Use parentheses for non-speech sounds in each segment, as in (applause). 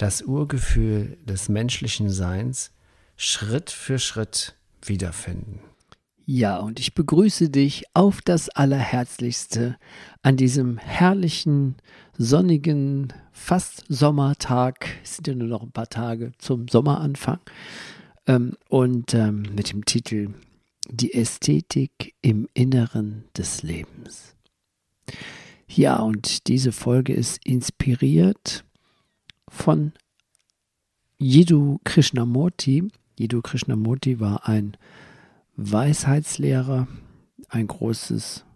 das Urgefühl des menschlichen Seins Schritt für Schritt wiederfinden. Ja, und ich begrüße dich auf das Allerherzlichste an diesem herrlichen, sonnigen, fast Sommertag. Es sind ja nur noch ein paar Tage zum Sommeranfang. Ähm, und ähm, mit dem Titel Die Ästhetik im Inneren des Lebens. Ja, und diese Folge ist inspiriert von Jiddu Krishnamurti. Jiddu Krishnamurti war ein Weisheitslehrer, ein großes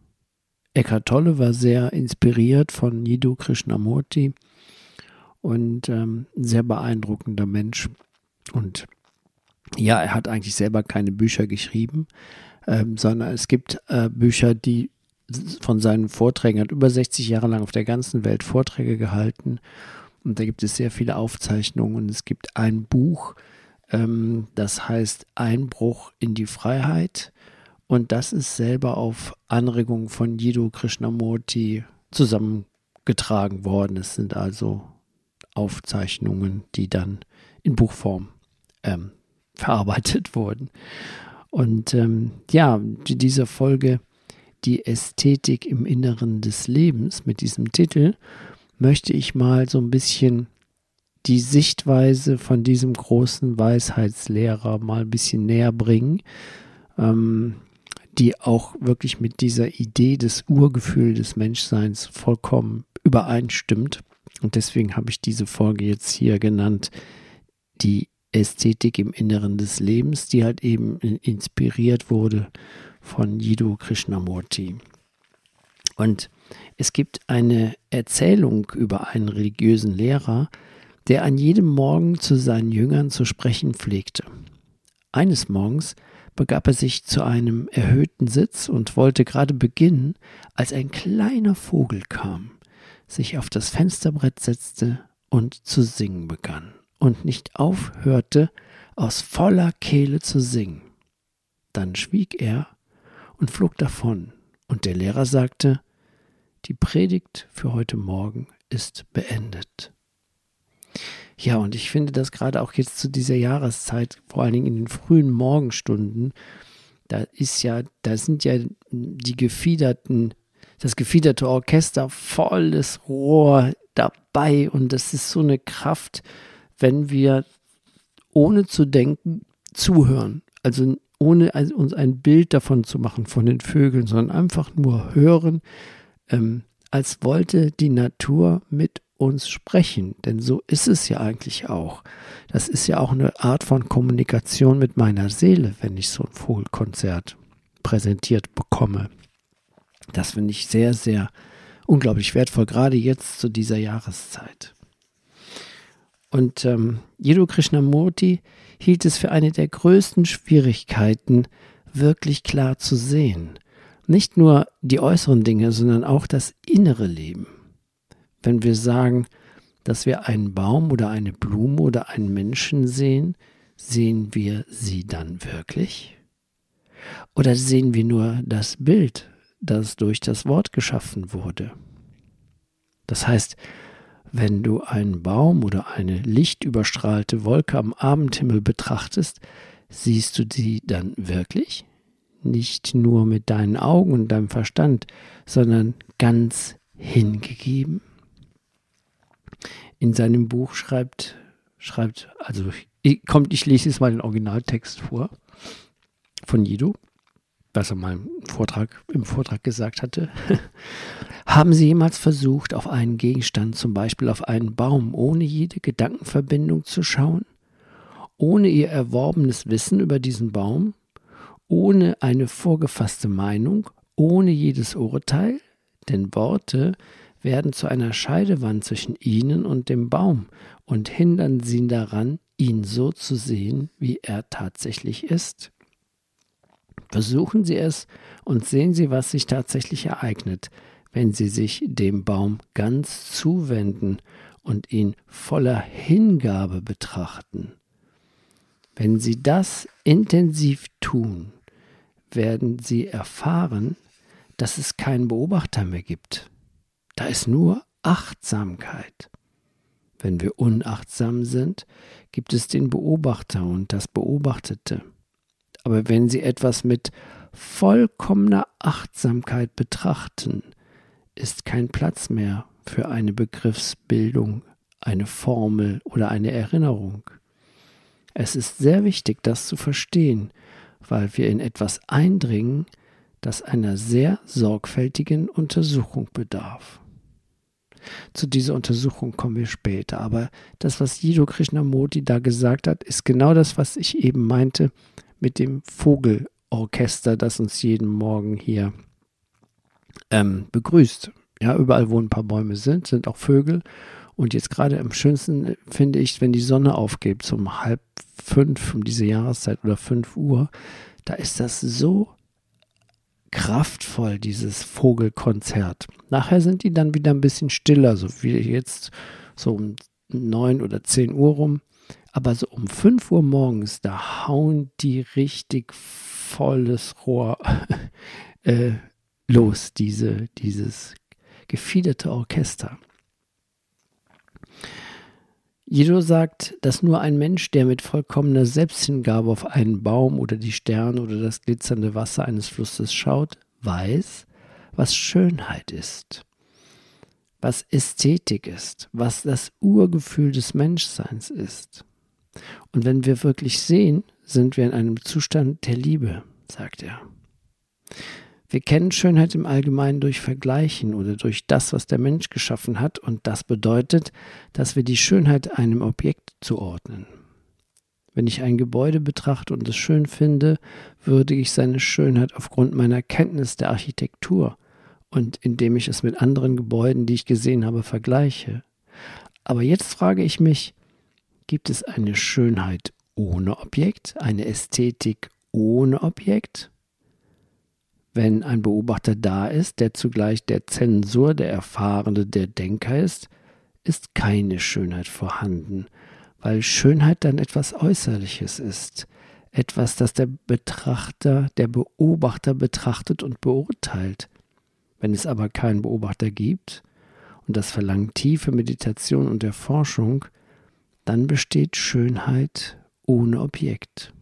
Eckhart Tolle war sehr inspiriert von Jiddu Krishnamurti und ähm, sehr beeindruckender Mensch. Und ja, er hat eigentlich selber keine Bücher geschrieben, ähm, sondern es gibt äh, Bücher, die von seinen Vorträgen, er hat über 60 Jahre lang auf der ganzen Welt Vorträge gehalten und da gibt es sehr viele Aufzeichnungen und es gibt ein Buch, ähm, das heißt Einbruch in die Freiheit. Und das ist selber auf Anregung von Jiddu Krishnamurti zusammengetragen worden. Es sind also Aufzeichnungen, die dann in Buchform ähm, (laughs) verarbeitet wurden. Und ähm, ja, diese Folge, die Ästhetik im Inneren des Lebens mit diesem Titel, möchte ich mal so ein bisschen die Sichtweise von diesem großen Weisheitslehrer mal ein bisschen näher bringen, ähm, die auch wirklich mit dieser Idee des Urgefühls des Menschseins vollkommen übereinstimmt. Und deswegen habe ich diese Folge jetzt hier genannt, die Ästhetik im Inneren des Lebens, die halt eben inspiriert wurde von Jiddu Krishnamurti. Und es gibt eine Erzählung über einen religiösen Lehrer, der an jedem Morgen zu seinen Jüngern zu sprechen pflegte. Eines Morgens begab er sich zu einem erhöhten Sitz und wollte gerade beginnen, als ein kleiner Vogel kam, sich auf das Fensterbrett setzte und zu singen begann und nicht aufhörte, aus voller Kehle zu singen. Dann schwieg er und flog davon, und der Lehrer sagte, die Predigt für heute Morgen ist beendet. Ja, und ich finde das gerade auch jetzt zu dieser Jahreszeit, vor allen Dingen in den frühen Morgenstunden, da ist ja, da sind ja die gefiederten, das gefiederte Orchester volles Rohr dabei und das ist so eine Kraft, wenn wir ohne zu denken zuhören. Also ohne uns ein Bild davon zu machen von den Vögeln, sondern einfach nur hören, ähm, als wollte die Natur mit uns sprechen. Denn so ist es ja eigentlich auch. Das ist ja auch eine Art von Kommunikation mit meiner Seele, wenn ich so ein Vogelkonzert präsentiert bekomme. Das finde ich sehr, sehr unglaublich wertvoll, gerade jetzt zu dieser Jahreszeit. Und ähm, Jiddu Krishnamurti hielt es für eine der größten Schwierigkeiten, wirklich klar zu sehen. Nicht nur die äußeren Dinge, sondern auch das innere Leben. Wenn wir sagen, dass wir einen Baum oder eine Blume oder einen Menschen sehen, sehen wir sie dann wirklich? Oder sehen wir nur das Bild, das durch das Wort geschaffen wurde? Das heißt, wenn du einen Baum oder eine lichtüberstrahlte Wolke am Abendhimmel betrachtest, siehst du sie dann wirklich? Nicht nur mit deinen Augen und deinem Verstand, sondern ganz hingegeben. In seinem Buch schreibt, schreibt, also ich, kommt, ich lese jetzt mal den Originaltext vor von Jidu, was er mal im Vortrag, im Vortrag gesagt hatte. (laughs) Haben Sie jemals versucht, auf einen Gegenstand, zum Beispiel auf einen Baum, ohne jede Gedankenverbindung zu schauen? Ohne Ihr erworbenes Wissen über diesen Baum? Ohne eine vorgefasste Meinung, ohne jedes Urteil, denn Worte werden zu einer Scheidewand zwischen ihnen und dem Baum und hindern sie daran, ihn so zu sehen, wie er tatsächlich ist. Versuchen Sie es und sehen Sie, was sich tatsächlich ereignet, wenn Sie sich dem Baum ganz zuwenden und ihn voller Hingabe betrachten. Wenn Sie das intensiv tun, werden Sie erfahren, dass es keinen Beobachter mehr gibt. Da ist nur Achtsamkeit. Wenn wir unachtsam sind, gibt es den Beobachter und das Beobachtete. Aber wenn Sie etwas mit vollkommener Achtsamkeit betrachten, ist kein Platz mehr für eine Begriffsbildung, eine Formel oder eine Erinnerung. Es ist sehr wichtig, das zu verstehen, weil wir in etwas eindringen, das einer sehr sorgfältigen Untersuchung bedarf. Zu dieser Untersuchung kommen wir später, aber das, was Jiddu Krishnamurti da gesagt hat, ist genau das, was ich eben meinte mit dem Vogelorchester, das uns jeden Morgen hier ähm, begrüßt. Ja, überall, wo ein paar Bäume sind, sind auch Vögel. Und jetzt gerade am schönsten finde ich, wenn die Sonne aufgeht, um halb fünf, um diese Jahreszeit oder fünf Uhr, da ist das so kraftvoll, dieses Vogelkonzert. Nachher sind die dann wieder ein bisschen stiller, so wie jetzt so um neun oder zehn Uhr rum. Aber so um fünf Uhr morgens, da hauen die richtig volles Rohr (laughs) äh, los, diese, dieses gefiederte Orchester. Jedo sagt, dass nur ein Mensch, der mit vollkommener Selbsthingabe auf einen Baum oder die Sterne oder das glitzernde Wasser eines Flusses schaut, weiß, was Schönheit ist, was Ästhetik ist, was das Urgefühl des Menschseins ist. Und wenn wir wirklich sehen, sind wir in einem Zustand der Liebe, sagt er. Wir kennen Schönheit im Allgemeinen durch Vergleichen oder durch das, was der Mensch geschaffen hat, und das bedeutet, dass wir die Schönheit einem Objekt zuordnen. Wenn ich ein Gebäude betrachte und es schön finde, würde ich seine Schönheit aufgrund meiner Kenntnis der Architektur und indem ich es mit anderen Gebäuden, die ich gesehen habe, vergleiche. Aber jetzt frage ich mich, gibt es eine Schönheit ohne Objekt, eine Ästhetik ohne Objekt? Wenn ein Beobachter da ist, der zugleich der Zensor, der Erfahrene, der Denker ist, ist keine Schönheit vorhanden, weil Schönheit dann etwas Äußerliches ist, etwas, das der Betrachter, der Beobachter betrachtet und beurteilt. Wenn es aber keinen Beobachter gibt, und das verlangt tiefe Meditation und Erforschung, dann besteht Schönheit ohne Objekt.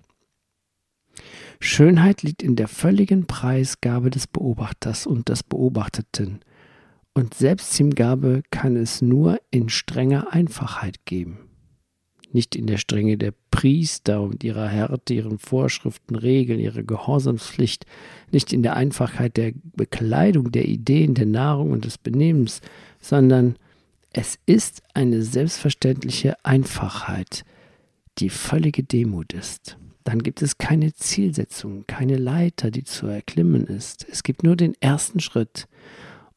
Schönheit liegt in der völligen Preisgabe des Beobachters und des Beobachteten, und Selbsthingabe kann es nur in strenger Einfachheit geben. Nicht in der Strenge der Priester und ihrer Härte, ihren Vorschriften, Regeln, ihrer Gehorsamspflicht, nicht in der Einfachheit der Bekleidung, der Ideen, der Nahrung und des Benehmens, sondern es ist eine selbstverständliche Einfachheit, die völlige Demut ist dann gibt es keine Zielsetzung, keine Leiter, die zu erklimmen ist. Es gibt nur den ersten Schritt.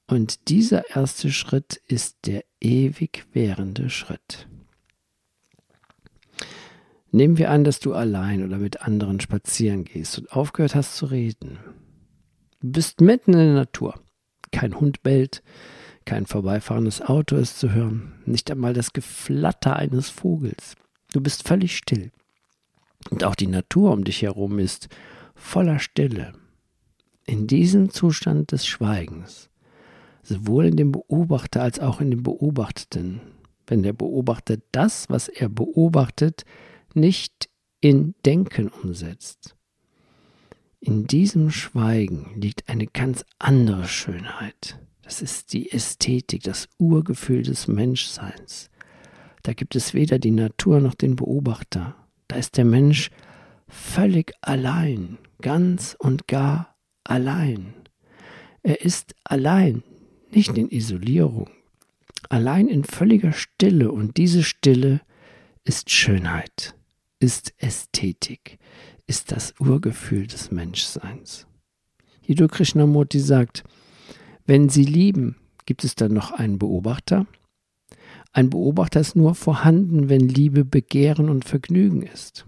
Und dieser erste Schritt ist der ewig währende Schritt. Nehmen wir an, dass du allein oder mit anderen spazieren gehst und aufgehört hast zu reden. Du bist mitten in der Natur. Kein Hund bellt, kein vorbeifahrendes Auto ist zu hören, nicht einmal das Geflatter eines Vogels. Du bist völlig still. Und auch die Natur um dich herum ist voller Stille. In diesem Zustand des Schweigens, sowohl in dem Beobachter als auch in dem Beobachteten, wenn der Beobachter das, was er beobachtet, nicht in Denken umsetzt. In diesem Schweigen liegt eine ganz andere Schönheit. Das ist die Ästhetik, das Urgefühl des Menschseins. Da gibt es weder die Natur noch den Beobachter. Da ist der Mensch völlig allein, ganz und gar allein. Er ist allein, nicht in Isolierung, allein in völliger Stille und diese Stille ist Schönheit, ist Ästhetik, ist das Urgefühl des Menschseins. Jiddu Krishnamurti sagt, wenn Sie lieben, Gibt es dann noch einen Beobachter? Ein Beobachter ist nur vorhanden, wenn Liebe Begehren und Vergnügen ist.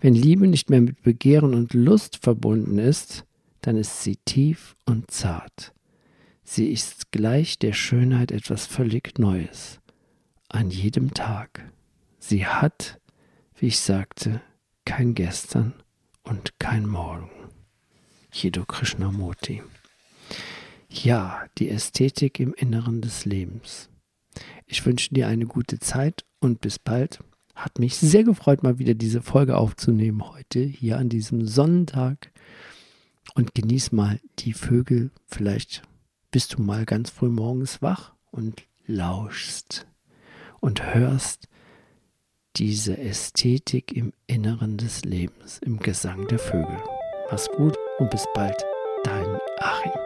Wenn Liebe nicht mehr mit Begehren und Lust verbunden ist, dann ist sie tief und zart. Sie ist gleich der Schönheit etwas völlig Neues, an jedem Tag. Sie hat, wie ich sagte, kein Gestern und kein Morgen. Jiddu Krishnamurti. Ja, die Ästhetik im Inneren des Lebens. Ich wünsche dir eine gute Zeit und bis bald. Hat mich sehr gefreut, mal wieder diese Folge aufzunehmen heute, hier an diesem Sonntag. Und genieß mal die Vögel. Vielleicht bist du mal ganz früh morgens wach und lauschst und hörst diese Ästhetik im Inneren des Lebens, im Gesang der Vögel. Mach's gut und bis bald, dein Achim.